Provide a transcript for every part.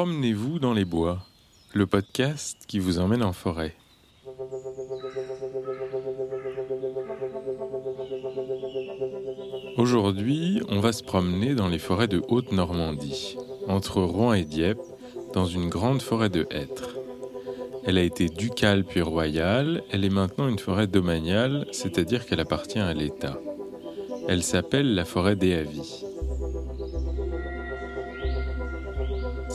Promenez-vous dans les bois, le podcast qui vous emmène en forêt. Aujourd'hui, on va se promener dans les forêts de Haute-Normandie, entre Rouen et Dieppe, dans une grande forêt de hêtres. Elle a été ducale puis royale, elle est maintenant une forêt domaniale, c'est-à-dire qu'elle appartient à l'État. Elle s'appelle la forêt des Avis.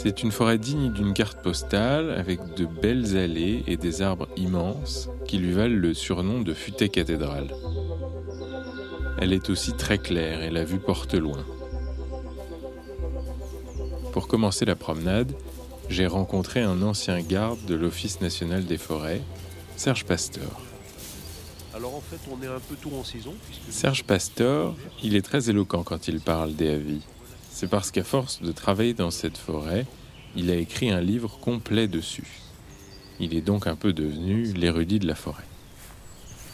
C'est une forêt digne d'une carte postale avec de belles allées et des arbres immenses qui lui valent le surnom de futée cathédrale. Elle est aussi très claire et la vue porte loin. Pour commencer la promenade, j'ai rencontré un ancien garde de l'Office national des forêts, Serge Pasteur. Alors en fait, on est un peu tout en saison. Serge Pasteur, il est très éloquent quand il parle des avis. C'est parce qu'à force de travailler dans cette forêt, il a écrit un livre complet dessus. Il est donc un peu devenu l'érudit de la forêt.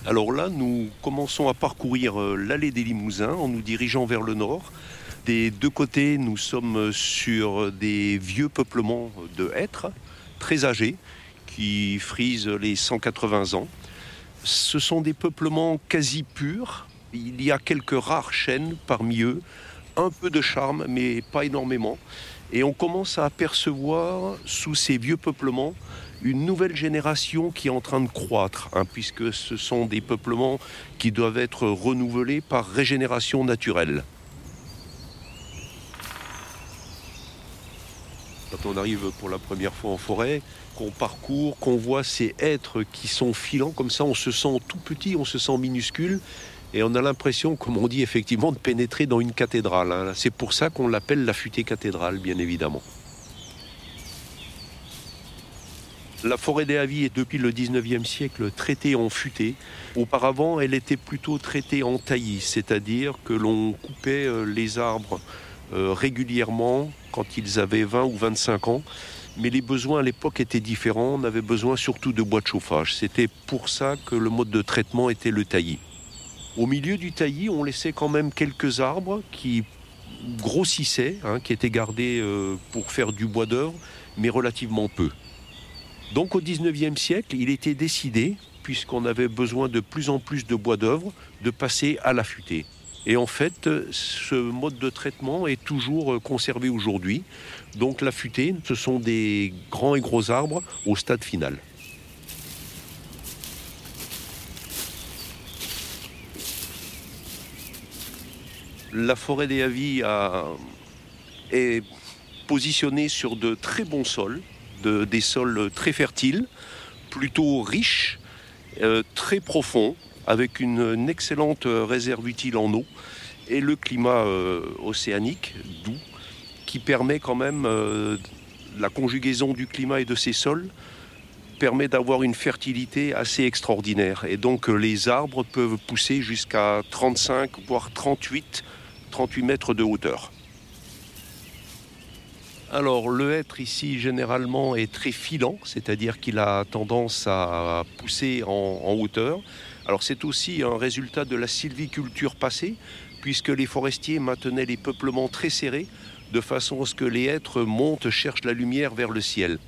Alors là, nous commençons à parcourir euh, l'allée des Limousins en nous dirigeant vers le nord. Des deux côtés, nous sommes sur des vieux peuplements de hêtres, très âgés, qui frisent les 180 ans. Ce sont des peuplements quasi purs. Il y a quelques rares chênes parmi eux, un peu de charme, mais pas énormément. Et on commence à apercevoir sous ces vieux peuplements une nouvelle génération qui est en train de croître, hein, puisque ce sont des peuplements qui doivent être renouvelés par régénération naturelle. Quand on arrive pour la première fois en forêt, qu'on parcourt, qu'on voit ces êtres qui sont filants comme ça, on se sent tout petit, on se sent minuscule, et on a l'impression, comme on dit effectivement, de pénétrer dans une cathédrale. Hein. C'est pour ça qu'on l'appelle la futée cathédrale, bien évidemment. La forêt des Avis est depuis le 19e siècle traitée en futée. Auparavant, elle était plutôt traitée en taillis, c'est-à-dire que l'on coupait euh, les arbres euh, régulièrement quand ils avaient 20 ou 25 ans. Mais les besoins à l'époque étaient différents. On avait besoin surtout de bois de chauffage. C'était pour ça que le mode de traitement était le taillis. Au milieu du taillis, on laissait quand même quelques arbres qui grossissaient, hein, qui étaient gardés euh, pour faire du bois d'œuvre, mais relativement peu. Donc au XIXe siècle, il était décidé, puisqu'on avait besoin de plus en plus de bois d'œuvre, de passer à la futée. Et en fait, ce mode de traitement est toujours conservé aujourd'hui. Donc la futée, ce sont des grands et gros arbres au stade final. La forêt des Avis est positionnée sur de très bons sols, des sols très fertiles, plutôt riches, euh, très profonds, avec une, excellente réserve utile en eau et le climat euh, océanique doux qui permet quand même euh, la conjugaison du climat et de ces sols permet d'avoir une fertilité assez extraordinaire. Et donc les arbres peuvent pousser jusqu'à 35 voire 38 38 mètres de hauteur. Alors le hêtre ici généralement est très filant, c'est-à-dire qu'il a tendance à pousser en, hauteur. Alors c'est aussi un résultat de la sylviculture passée, puisque les forestiers maintenaient les peuplements très serrés, de façon à ce que les hêtres montent, cherchent la lumière vers le ciel.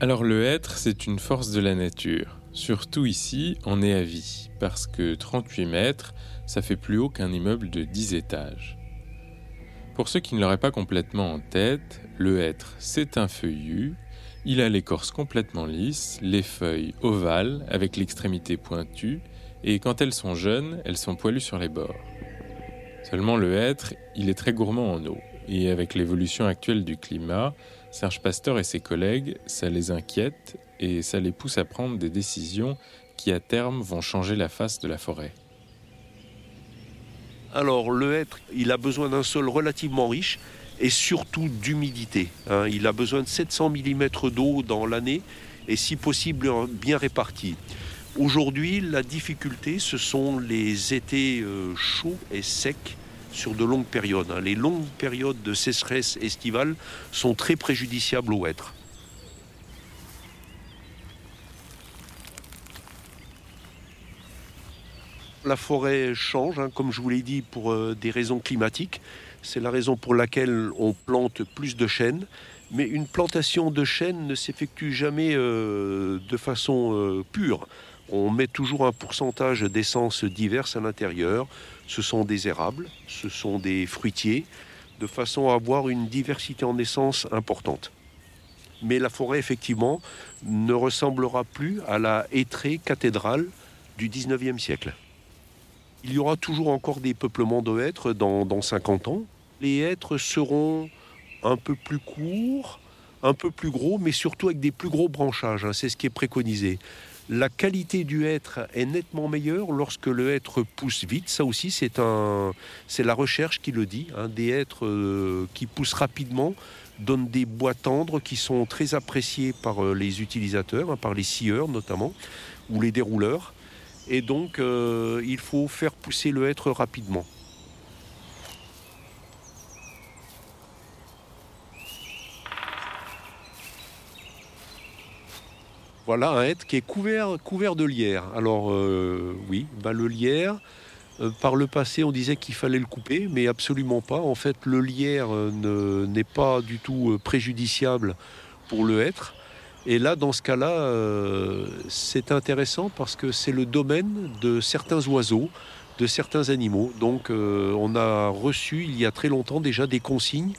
Alors le hêtre, c'est une force de la nature. Surtout ici, on est à vie, parce que 38 mètres, ça fait plus haut qu'un immeuble de 10 étages. Pour ceux qui ne l'auraient pas complètement en tête, le hêtre, c'est un feuillu. Il a l'écorce complètement lisse, les feuilles ovales avec l'extrémité pointue, et quand elles sont jeunes, elles sont poilues sur les bords. Seulement le hêtre, il est très gourmand en eau, et avec l'évolution actuelle du climat, Serge Pasteur et ses collègues, ça les inquiète et ça les pousse à prendre des décisions qui à terme vont changer la face de la forêt. Alors le hêtre, il a besoin d'un sol relativement riche et surtout d'humidité. Hein. Il a besoin de 700 mm d'eau dans l'année et si possible bien réparti. Aujourd'hui, la difficulté, ce sont les étés euh, chauds et secs sur de longues périodes. Hein. Les longues périodes de sécheresse estivale sont très préjudiciables au hêtre. La forêt change, hein, comme je vous l'ai dit, pour euh, des raisons climatiques. C'est la raison pour laquelle on plante plus de chênes. Mais une plantation de chênes ne s'effectue jamais euh, de façon euh, pure. On met toujours un pourcentage d'essences diverses à l'intérieur. Ce sont des érables, ce sont des fruitiers, de façon à avoir une diversité en essences importante. Mais la forêt, effectivement, ne ressemblera plus à la hêtrée cathédrale du 19e siècle. Il y aura toujours encore des peuplements de hêtres dans, dans 50 ans. Les hêtres seront un peu plus courts, un peu plus gros, mais surtout avec des plus gros branchages. hein, c'est ce qui est préconisé. La qualité du hêtre est nettement meilleure lorsque le hêtre pousse vite. Ça aussi, c'est un, c'est la recherche qui le dit. hein. Des hêtres euh, qui poussent rapidement donnent des bois tendres qui sont très appréciés par euh, les utilisateurs, hein, par les scieurs notamment, ou les dérouleurs. Et donc, euh, il faut faire pousser le hêtre rapidement. Voilà un hêtre qui est couvert, de lierre. Alors euh, oui, bah, le lierre, euh, par le passé on disait qu'il fallait le couper, mais absolument pas. En fait, le lierre ne- n'est pas du tout préjudiciable pour le hêtre. Et là, dans ce cas-là, euh, c'est intéressant parce que c'est le domaine de certains oiseaux, de certains animaux. Donc euh, on a reçu il y a très longtemps déjà des consignes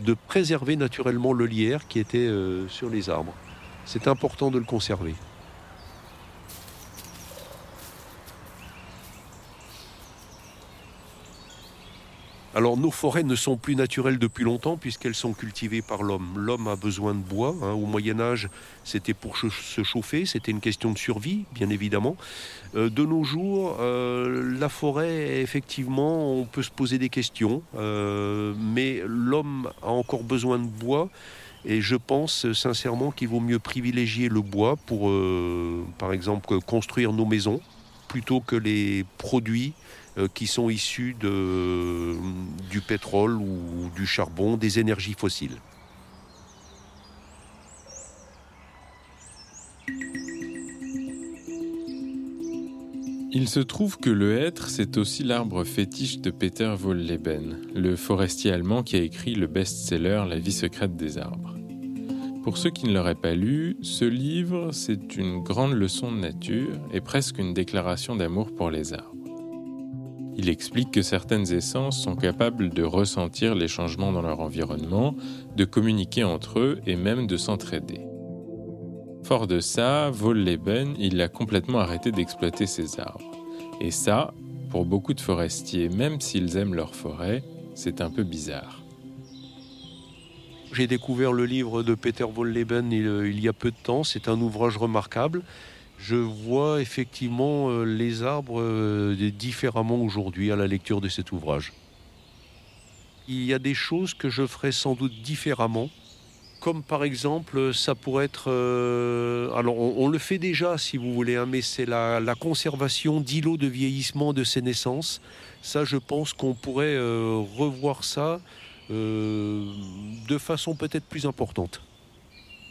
de préserver naturellement le lierre qui était euh, sur les arbres. C'est important de le conserver. Alors nos forêts ne sont plus naturelles depuis longtemps puisqu'elles sont cultivées par l'homme. L'homme a besoin de bois. hein. Au Moyen Âge, c'était pour se chauffer, c'était une question de survie, bien évidemment. Euh, de nos jours, euh, la forêt, effectivement, on peut se poser des questions, euh, mais l'homme a encore besoin de bois. Et je pense sincèrement qu'il vaut mieux privilégier le bois pour, par exemple, construire nos maisons plutôt que les produits qui sont issus du pétrole ou du charbon, des énergies fossiles. Il se trouve que le hêtre, c'est aussi l'arbre fétiche de Peter Wohlleben, le forestier allemand qui a écrit le best-seller La vie secrète des arbres. Pour ceux qui ne l'auraient pas lu, ce livre, c'est une grande leçon de nature et presque une déclaration d'amour pour les arbres. Il explique que certaines essences sont capables de ressentir les changements dans leur environnement, de communiquer entre eux et même de s'entraider. Fort de ça, Wohlleben, il a complètement arrêté d'exploiter ses arbres. Et ça, pour beaucoup de forestiers, même s'ils aiment leur forêt, c'est un peu bizarre. J'ai découvert le livre de Peter Wohlleben il, euh, il y a peu de temps. C'est un ouvrage remarquable. Je vois effectivement euh, les arbres euh, différemment aujourd'hui à la lecture de cet ouvrage. Il y a des choses que je ferai sans doute différemment. Comme par exemple, ça pourrait être... euh, alors on, le fait déjà si vous voulez, hein, mais c'est la, la conservation d'îlots de vieillissement de ces naissances. Ça, je pense qu'on pourrait euh, revoir ça euh, de façon peut-être plus importante.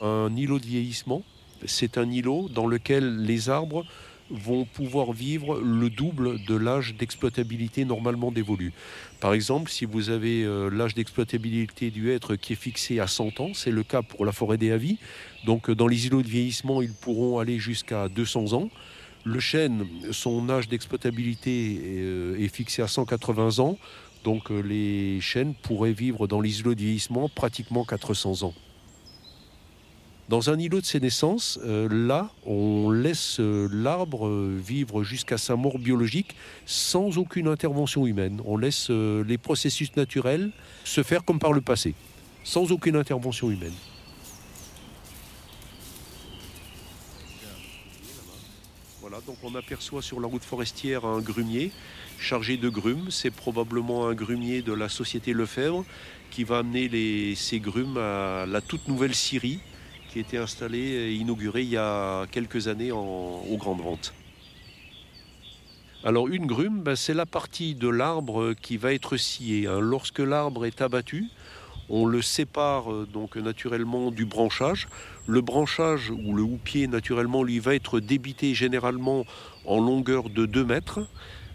Un îlot de vieillissement, c'est un îlot dans lequel les arbres vont pouvoir vivre le double de l'âge d'exploitabilité normalement dévolu. Par exemple, si vous avez euh, l'âge d'exploitabilité du hêtre qui est fixé à 100 ans, c'est le cas pour la forêt des Avis. Donc euh, dans les îlots de vieillissement, ils pourront aller jusqu'à 200 ans. Le chêne, son âge d'exploitabilité est, euh, fixé à 180 ans. Donc les chênes pourraient vivre dans les îlots de vieillissement pratiquement 400 ans. Dans un îlot de sénescence, euh, là, on laisse euh, l'arbre vivre jusqu'à sa mort biologique sans aucune intervention humaine. On laisse euh, les processus naturels se faire comme par le passé, sans aucune intervention humaine. Voilà, donc on aperçoit sur la route forestière un grumier chargé de grumes. C'est probablement un grumier de la société Lefebvre qui va amener les, ces grumes à la toute nouvelle scierie qui a été installée et inaugurée il y a quelques années en- aux grandes ventes. Alors une grume, ben, c'est la partie de l'arbre qui va être sciée. hein. Lorsque l'arbre est abattu, on le sépare euh, donc naturellement du branchage. Le branchage ou le houppier naturellement lui va être débité généralement en longueur de 2 mètres.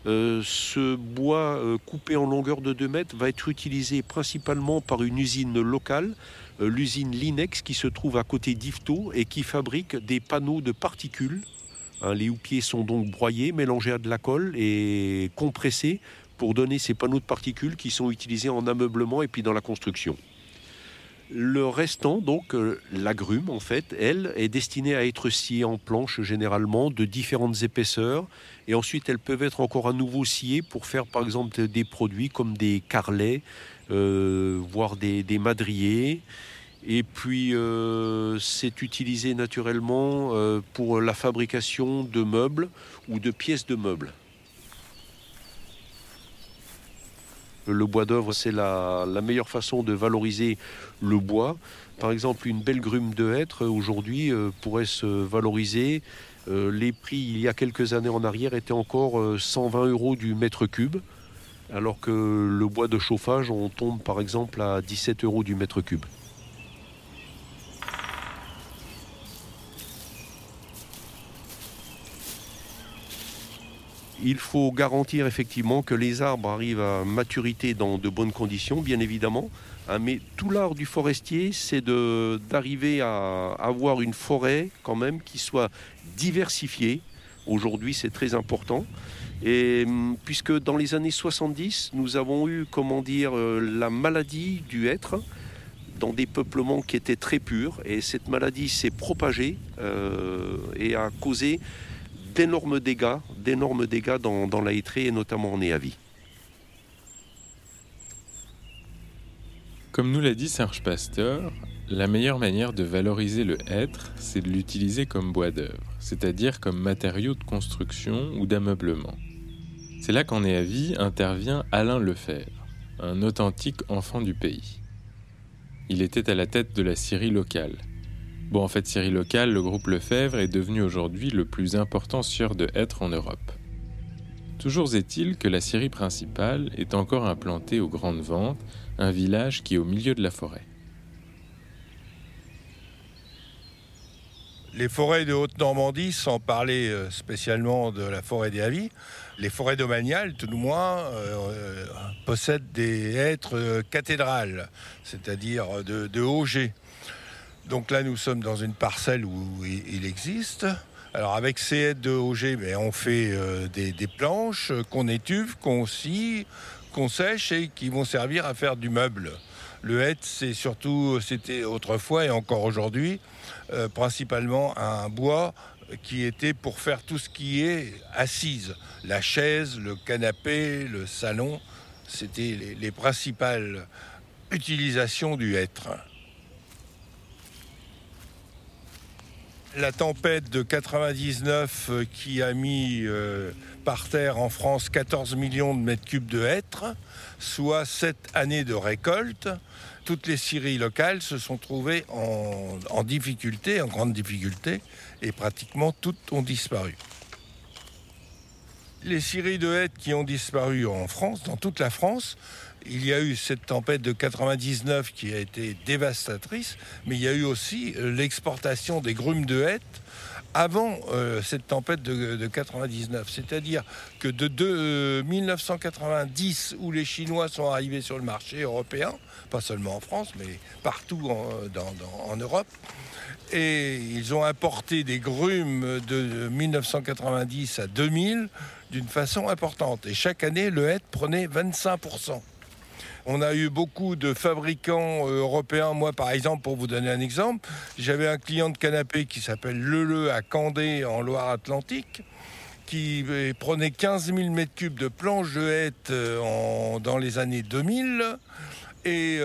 Euh, ce bois euh, coupé en longueur de 2 mètres va être utilisé principalement par une usine locale, l'usine Linex, qui se trouve à côté d'Ifto et qui fabrique des panneaux de particules. Hein, les houppiers sont donc broyés, mélangés à de la colle et compressés pour donner ces panneaux de particules qui sont utilisés en ameublement et puis dans la construction. Le restant, donc euh, l'agrume en fait, elle est destinée à être sciée en planches généralement de différentes épaisseurs et ensuite elles peuvent être encore à nouveau sciées pour faire par exemple des produits comme des carlets, euh, voire des, madriers. Et puis euh, c'est utilisé naturellement pour la fabrication de meubles ou de pièces de meubles. Le bois d'œuvre, c'est la, meilleure façon de valoriser le bois. Par exemple, une belle grume de hêtre, aujourd'hui, euh, pourrait se valoriser. Euh, les prix, il y a quelques années en arrière, étaient encore 120 euh, euros du mètre cube, alors que le bois de chauffage, on tombe par exemple à 17 euros du mètre cube. Il faut garantir effectivement que les arbres arrivent à maturité dans de bonnes conditions, bien évidemment. Hein, mais tout l'art du forestier, c'est d'arriver à avoir une forêt quand même qui soit diversifiée. Aujourd'hui, c'est très important. Et hum, puisque dans les années 70, nous avons eu, comment dire, euh, la maladie du hêtre dans des peuplements qui étaient très purs. Et cette maladie s'est propagée euh, et a causé d'énormes dégâts, d'énormes dégâts dans, la hêtraie et notamment en Néavie. Comme nous l'a dit Serge Pasteur, la meilleure manière de valoriser le hêtre, c'est de l'utiliser comme bois d'œuvre, c'est-à-dire comme matériau de construction ou d'ameublement. C'est là qu'en Néavie intervient Alain Lefebvre, un authentique enfant du pays. Il était à la tête de la Syrie locale, Bon, en fait, Syrie Local, le groupe Lefebvre est devenu aujourd'hui le plus important sieur de hêtre en Europe. Toujours est-il que la scierie principale est encore implantée aux Grandes Ventes, un village qui est au milieu de la forêt. Les forêts de Haute-Normandie, sans parler euh, spécialement de la forêt des Avis, les forêts domaniales, tout du moins, euh, euh, possèdent des hêtres cathédrales, c'est-à-dire de, de donc là, nous sommes dans une parcelle où il existe. Alors avec ces aides de OG, ben, on fait euh, des, planches qu'on étuve, qu'on scie, qu'on sèche et qui vont servir à faire du meuble. Le hêtre, c'est surtout, c'était autrefois et encore aujourd'hui, euh, principalement un bois qui était pour faire tout ce qui est assise. La chaise, le canapé, le salon, c'était les, les principales utilisations du hêtre. La tempête de 99 euh, qui a mis euh, par terre en France 14 millions de mètres cubes de hêtres, soit 7 années de récolte. Toutes les scieries locales se sont trouvées en, difficulté, en grande difficulté, et pratiquement toutes ont disparu. Les scieries de hêtres qui ont disparu en France, dans toute la France, il y a eu cette tempête de 99 qui a été dévastatrice, mais il y a eu aussi euh, l'exportation des grumes de hêtre avant euh, cette tempête de, 99. C'est-à-dire que de, 1990, euh, où les Chinois sont arrivés sur le marché européen, pas seulement en France, mais partout en, Europe, et ils ont importé des grumes de 1990 à 2000 d'une façon importante. Et chaque année, le hêtre prenait 25%. On a eu beaucoup de fabricants euh, européens. Moi, par exemple, pour vous donner un exemple, j'avais un client de canapé qui s'appelle Leleu à Candé, en Loire-Atlantique, qui euh, prenait 15 000 m3 de planches de hêtre euh, dans les années 2000. Et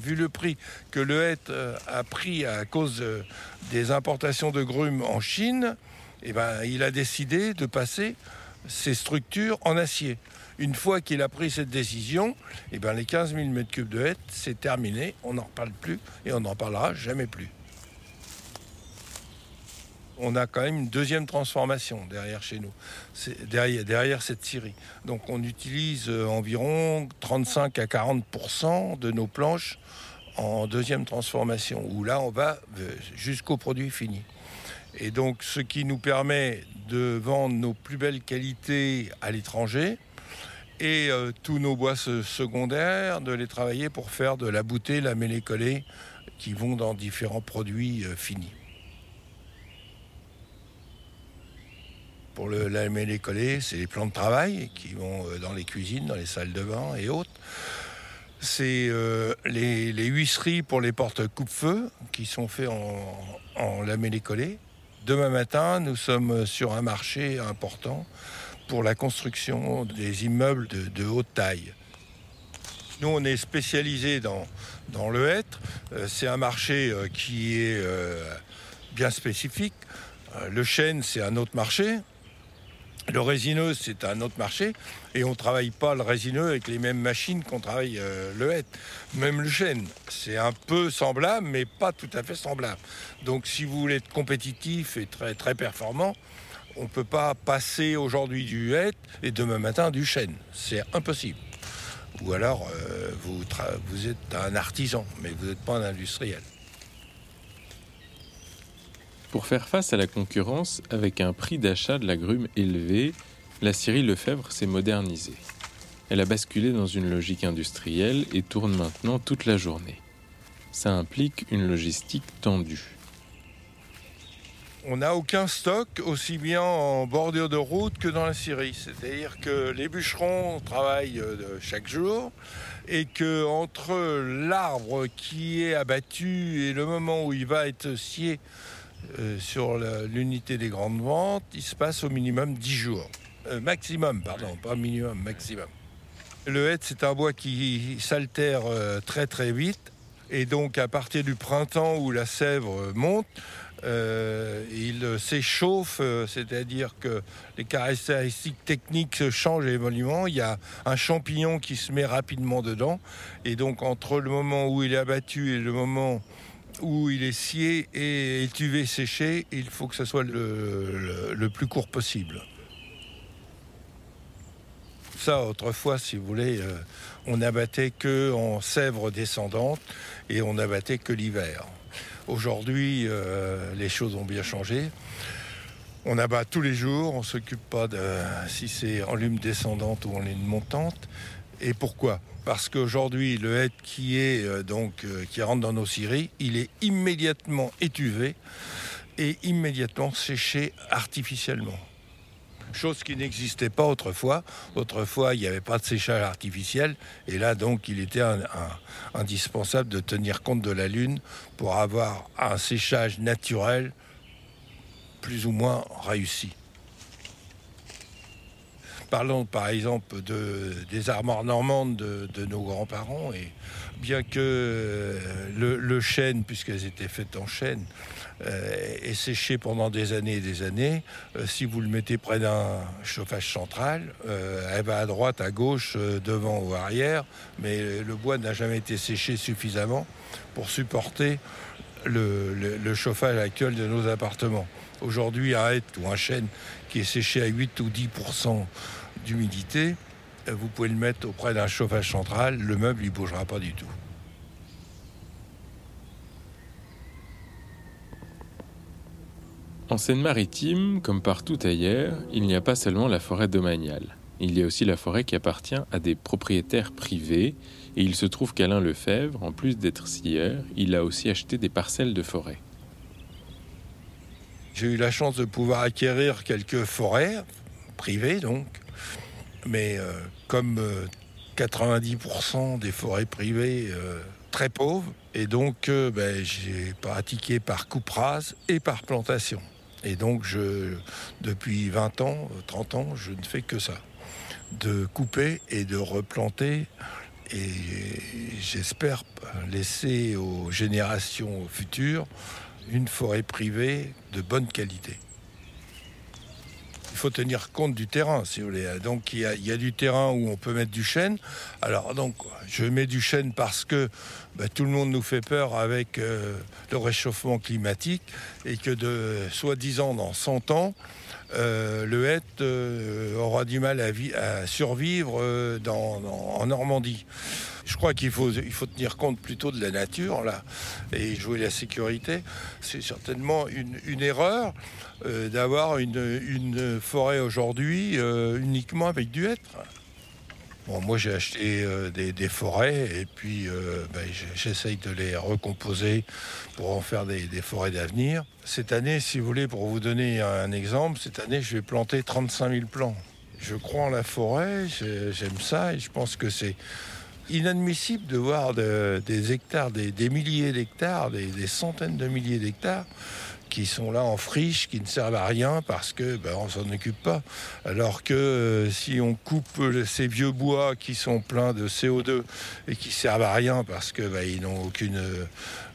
vu le prix que le hêtre a pris à cause des importations de grumes en Chine, eh ben, il a décidé de passer ses structures en acier. Une fois qu'il a pris cette décision, eh ben les 15 000 m3 de hêtre, c'est terminé, on n'en reparle plus et on n'en parlera jamais plus. On a quand même une deuxième transformation derrière chez nous, derrière, cette scierie. Donc on utilise euh, environ 35 à 40% de nos planches en deuxième transformation, où là on va euh, jusqu'au produit fini. Et donc, ce qui nous permet de vendre nos plus belles qualités à l'étranger et euh, tous nos bois secondaires, de les travailler pour faire de la bouteille, la mêlée collée, qui vont dans différents produits euh, finis. Pour le, la mêlée collée, c'est les plans de travail qui vont euh, dans les cuisines, dans les salles de bain et autres. C'est les, huisseries pour les portes coupe-feu qui sont faits en, en lamellé collé. Demain matin, nous sommes sur un marché important pour la construction des immeubles de, haute taille. Nous, on est spécialisé dans, dans le hêtre. Euh, c'est un marché euh, qui est euh, bien spécifique. Le chêne, c'est un autre marché. Le résineux, c'est un autre marché. Et on ne travaille pas le résineux avec les mêmes machines qu'on travaille le hêtre. Même le chêne, c'est un peu semblable, mais pas tout à fait semblable. Donc si vous voulez être compétitif et très, très performant, on ne peut pas passer aujourd'hui du hêtre et demain matin du chêne. C'est impossible. Ou alors, euh, vous, êtes un artisan, mais vous n'êtes pas un industriel. Pour faire face à la concurrence, avec un prix d'achat de l'agrume élevé, la scierie Lefebvre s'est modernisée. Elle a basculé dans une logique industrielle et tourne maintenant toute la journée. Ça implique une logistique tendue. On n'a aucun stock aussi bien en bordure de route que dans la scierie. C'est-à-dire que les bûcherons travaillent euh, chaque jour et que entre l'arbre qui est abattu et le moment où il va être scié euh, sur l'unité des grandes ventes, il se passe au minimum 10 jours. Euh, maximum, pardon, pas minimum, maximum. Le hêtre, c'est un bois qui s'altère très très vite. Et donc, à partir du printemps où la sèvre monte, il s'échauffe, c'est-à-dire que les caractéristiques techniques se changent évoluent. Il y a un champignon qui se met rapidement dedans. Et donc, entre le moment où il est abattu et le moment où il est scié et étuvé, séché, il faut que ce soit le, plus court possible. Autrefois, si vous voulez, euh, on n'abattait que en sèvres descendantes et on n'abattait que l'hiver. Aujourd'hui, euh, les choses ont bien changé. On abat tous les jours, on ne s'occupe pas de si c'est en lume descendante ou en lune montante. Et pourquoi? Parce qu'aujourd'hui, le hêtre qui est euh, donc qui rentre dans nos scieries, il est immédiatement étuvé et immédiatement séché artificiellement. Chose qui n'existait pas autrefois. Autrefois, il n'y avait pas de séchage artificiel. Et là, donc, il était indispensable de tenir compte de la Lune pour avoir un séchage naturel plus ou moins réussi. Parlons par exemple de, des armoires normandes de, nos grands-parents. Et bien que euh, le, chêne, puisqu'elles étaient faites en chêne, euh, est séché pendant des années et des années, euh, si vous le mettez près d'un chauffage central, elle va à droite, à gauche, devant ou arrière, mais le bois n'a jamais été séché suffisamment pour supporter le, chauffage actuel de nos appartements. Aujourd'hui, un hêtre ou un chêne qui est séché à 8 ou 10% d'humidité, euh, vous pouvez le mettre auprès d'un chauffage central, le meuble ne bougera pas du tout. En Seine-Maritime, comme partout ailleurs, il n'y a pas seulement la forêt domaniale. Il y a aussi la forêt qui appartient à des propriétaires privés, et il se trouve qu'Alain Lefebvre, en plus d'être scieur, il a aussi acheté des parcelles de forêt. J'ai eu la chance de pouvoir acquérir quelques forêts, privées donc, mais euh, comme 90% euh, des forêts privées euh, très pauvres, et donc ben, j'ai pratiqué par coupe rase et par plantation. Et donc depuis 20 ans, 30 ans, je ne fais que ça. De couper et de replanter. Et j'espère laisser aux générations futures une forêt privée de bonne qualité il faut tenir compte du terrain, si vous voulez. Donc il y, a, du terrain où on peut mettre du chêne. Alors donc je mets du chêne parce que bah, tout le monde nous fait peur avec euh, le réchauffement climatique et que de soi-disant dans 100 ans, euh, le hêtre euh, aura du mal à, survivre en Normandie. Je crois qu'il faut, il faut tenir compte plutôt de la nature, là, et jouer la sécurité. C'est certainement une, erreur euh, d'avoir une, forêt aujourd'hui euh, uniquement avec du hêtre. Bon, moi j'ai acheté euh, des, forêts et puis ben, j'essaye de les recomposer pour en faire des, des forêts d'avenir. Cette année, si vous voulez, pour vous donner un exemple, cette année je vais planter 35 000 plants. Je crois en la forêt, j'aime ça et je pense que c'est inadmissible de voir des hectares, des, milliers d'hectares, des, centaines de milliers d'hectares qui sont là en friche, qui ne servent à rien parce que ben, on s'en occupe pas. Alors que euh, si on coupe ces vieux bois qui sont pleins de CO2 et qui servent à rien parce que ben, ils n'ont aucune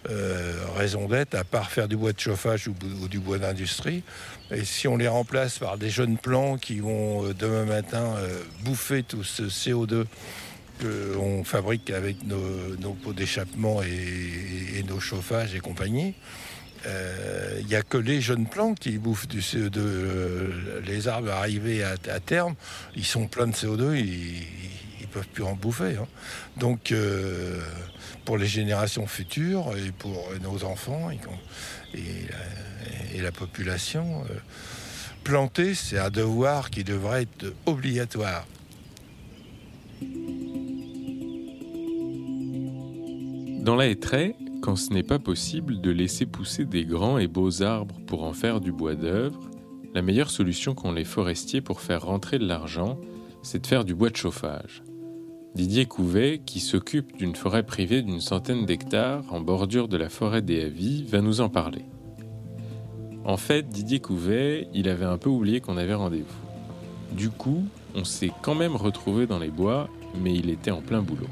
euh, raison d'être à part faire du bois de chauffage ou, du bois d'industrie. Et si on les remplace par des jeunes plants qui vont euh, demain matin bouffer tout ce CO2 qu'on fabrique avec nos, pots d'échappement et, nos chauffages et compagnie, il euh, n'y a que les jeunes plants qui bouffent du CO2. Euh, les arbres arrivés à, terme, ils sont pleins de CO2, ils ne peuvent plus en bouffer. Hein. Donc, euh, pour les générations futures et pour nos enfants et, et la population, planter, c'est un devoir qui devrait être obligatoire. Dans la hêtraie, quand ce n'est pas possible de laisser pousser des grands et beaux arbres pour en faire du bois d'œuvre, la meilleure solution qu'ont les forestiers pour faire rentrer de l'argent, c'est de faire du bois de chauffage. Didier Couvet, qui s'occupe d'une forêt privée d'une centaine d'hectares en bordure de la forêt des Avis, va nous en parler. En fait, Didier Couvet, il avait un peu oublié qu'on avait rendez-vous. Du coup, on s'est quand même retrouvé dans les bois, mais il était en plein boulot.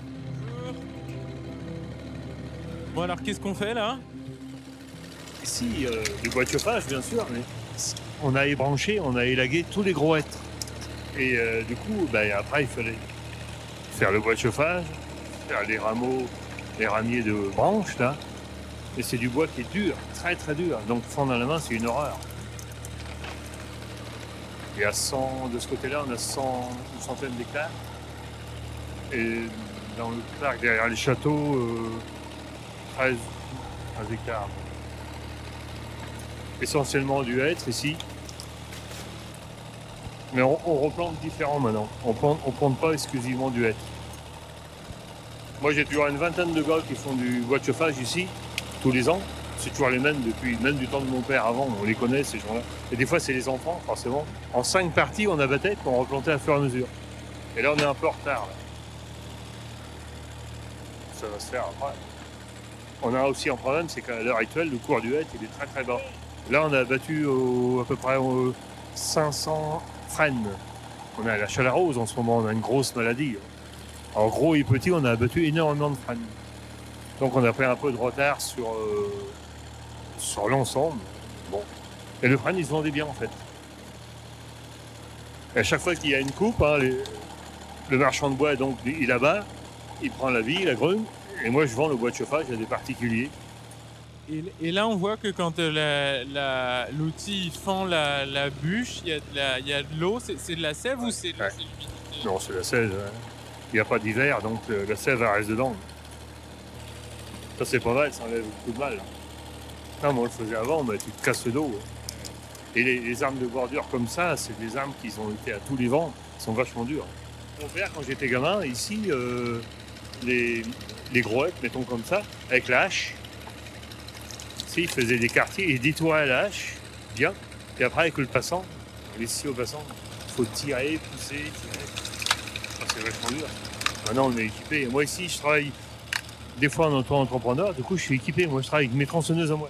Bon alors qu'est-ce qu'on fait là Ici, euh, du bois de chauffage bien sûr, mais on a ébranché, on a élagué tous les gros hêtres. Et euh, du coup, ben, après il fallait faire le bois de chauffage, faire les rameaux, les ramiers de branches là. Et c'est du bois qui est dur, très très dur. Donc fondre dans la main, c'est une horreur. Et à 100, de ce côté-là, on a 100, une centaine d'hectares. Et dans le parc derrière les châteaux, euh, 13, hectares. Essentiellement du hêtre ici. Mais on, replante différent maintenant. On ne plante, pas exclusivement du hêtre. Moi j'ai toujours une vingtaine de gars qui font du bois de chauffage ici, tous les ans. C'est toujours les mêmes depuis même du temps de mon père avant, on les connaît ces gens-là. Et des fois c'est les enfants, forcément. En cinq parties on abattait pour on replantait à fur et à mesure. Et là on est un peu en retard. Ça va se faire après. On a aussi un problème, c'est qu'à l'heure actuelle, le cours du hêtre il est très très bas. Là, on a battu à peu près 500 freines. On a la chalarose en ce moment, on a une grosse maladie. En gros et petit, on a abattu énormément de freines. Donc on a pris un peu de retard sur, euh, sur l'ensemble. Bon. Et le frêne, il se vendait bien en fait. à chaque fois qu'il y a une coupe, hein, le marchand de bois, donc, il abat, il prend la vie, la grume, et moi, je vends le bois de chauffage à des particuliers. Et, là, on voit que quand euh, l'outil fend la, bûche, il y a de l'eau. C'est de la sève ou c'est de l'humidité Non, c'est la sève. Hein. Il n'y a pas d'hiver, donc euh, la sève reste dedans. Ça, c'est pas mal, ça enlève beaucoup de mal. Non, moi, on le faisait avant, mais tu te casses le dos. Hein. Et les, armes de bordure comme ça, c'est des armes qui ont été à tous les vents, sont vachement dures. Mon père, quand j'étais gamin, ici, euh, les, les gros mettons comme ça, avec la hache. il faisait des quartiers, il détourait la hache, bien. Et après, avec le passant, les scie au passant, il faut tirer, pousser. Ah, c'est vachement dur. Maintenant, on est équipé. Moi, ici, je travaille des fois en auto-entrepreneur. Du coup, je suis équipé. Moi, je travaille avec mes tronçonneuses à moi.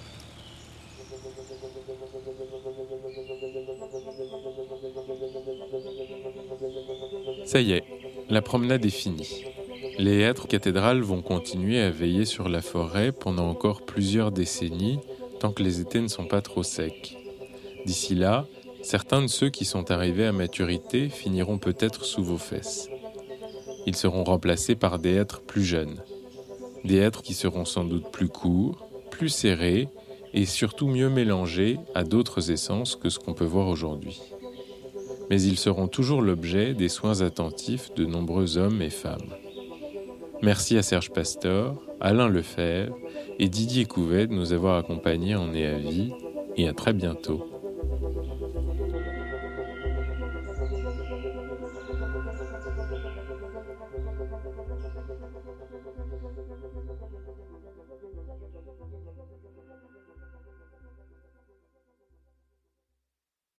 Ça y est, la promenade est finie. Les êtres cathédrales vont continuer à veiller sur la forêt pendant encore plusieurs décennies, tant que les étés ne sont pas trop secs. D'ici là, certains de ceux qui sont arrivés à maturité finiront peut-être sous vos fesses. Ils seront remplacés par des êtres plus jeunes, des êtres qui seront sans doute plus courts, plus serrés et surtout mieux mélangés à d'autres essences que ce qu'on peut voir aujourd'hui. Mais ils seront toujours l'objet des soins attentifs de nombreux hommes et femmes. Merci à Serge Pastor, Alain Lefebvre et Didier Couvet de nous avoir accompagnés en Nez à Vie et à très bientôt.